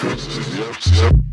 Yep, yep.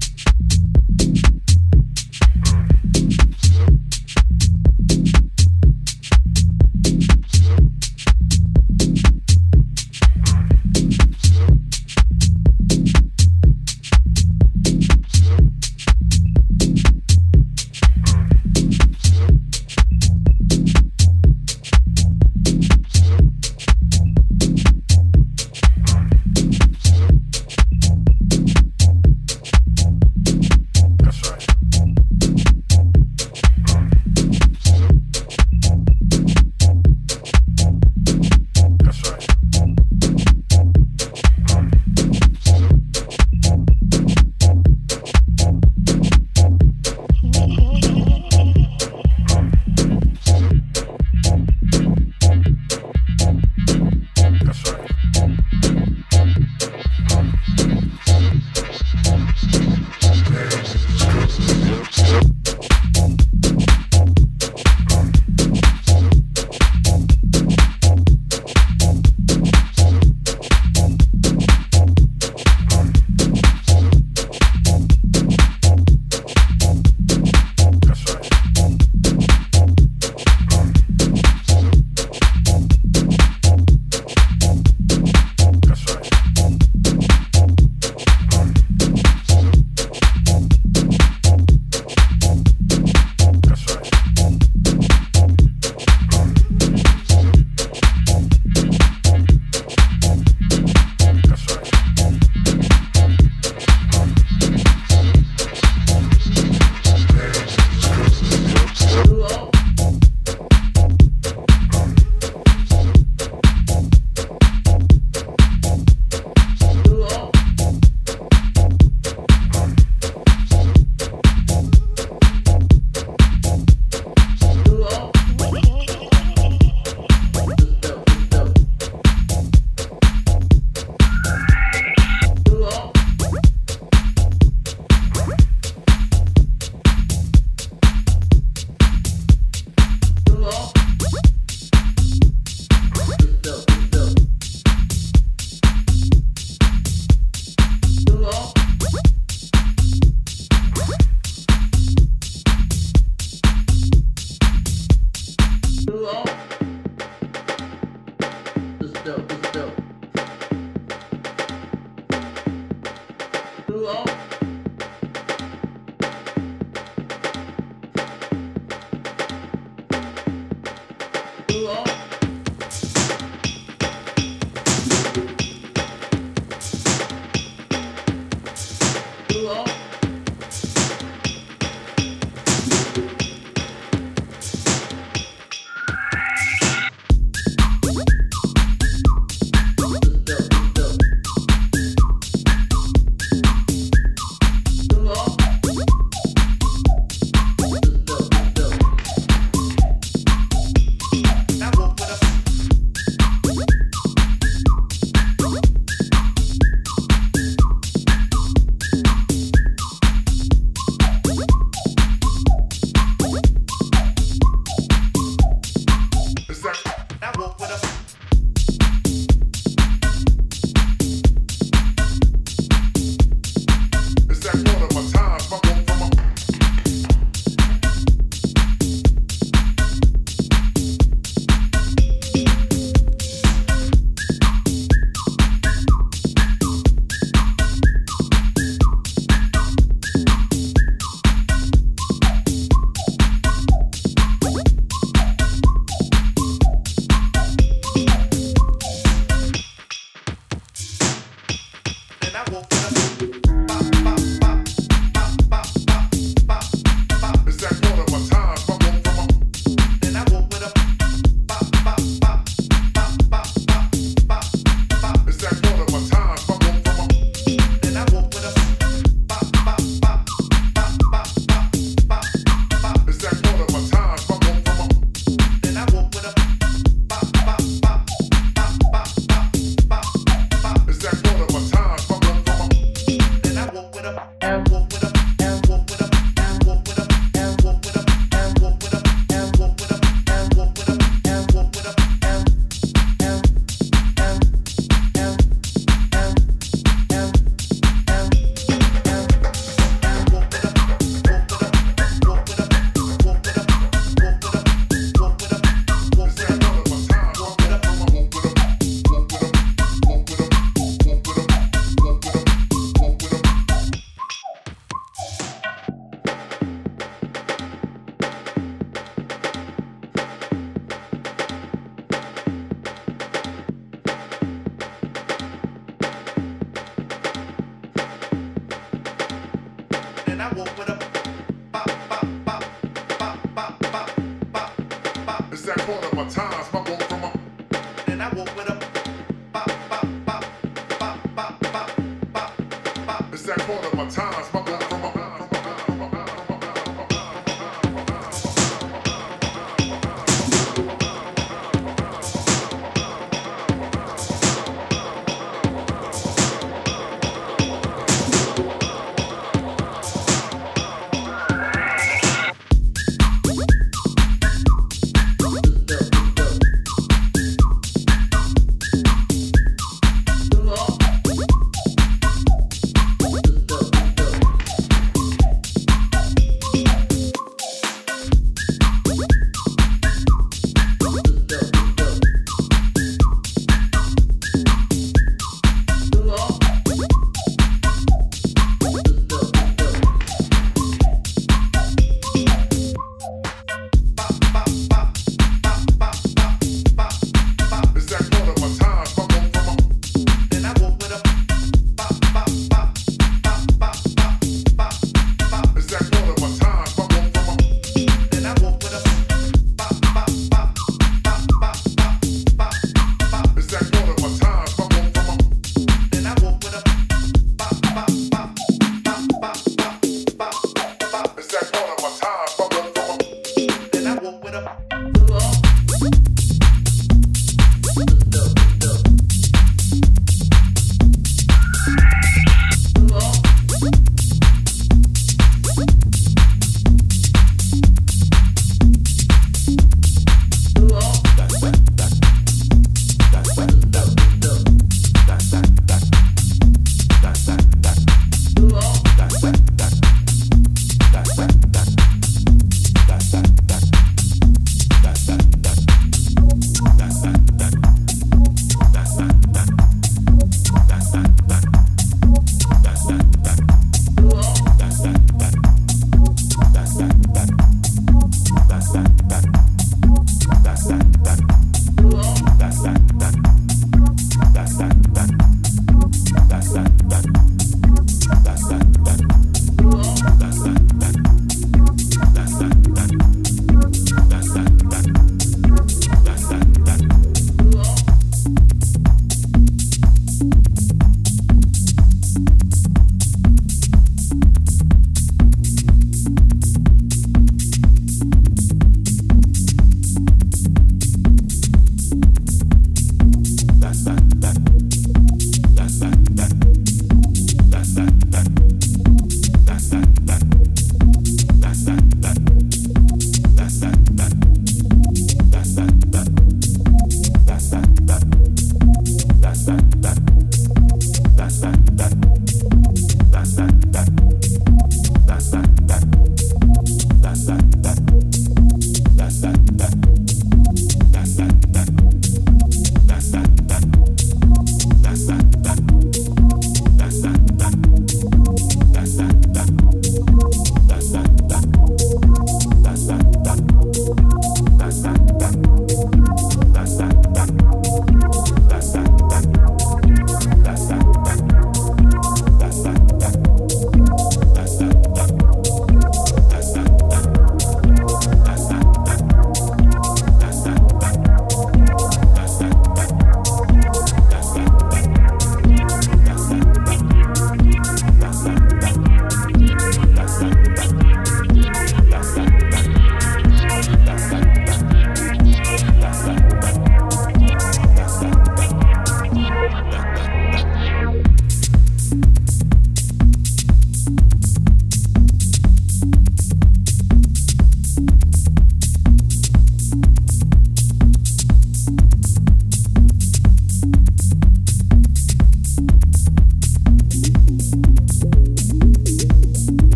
That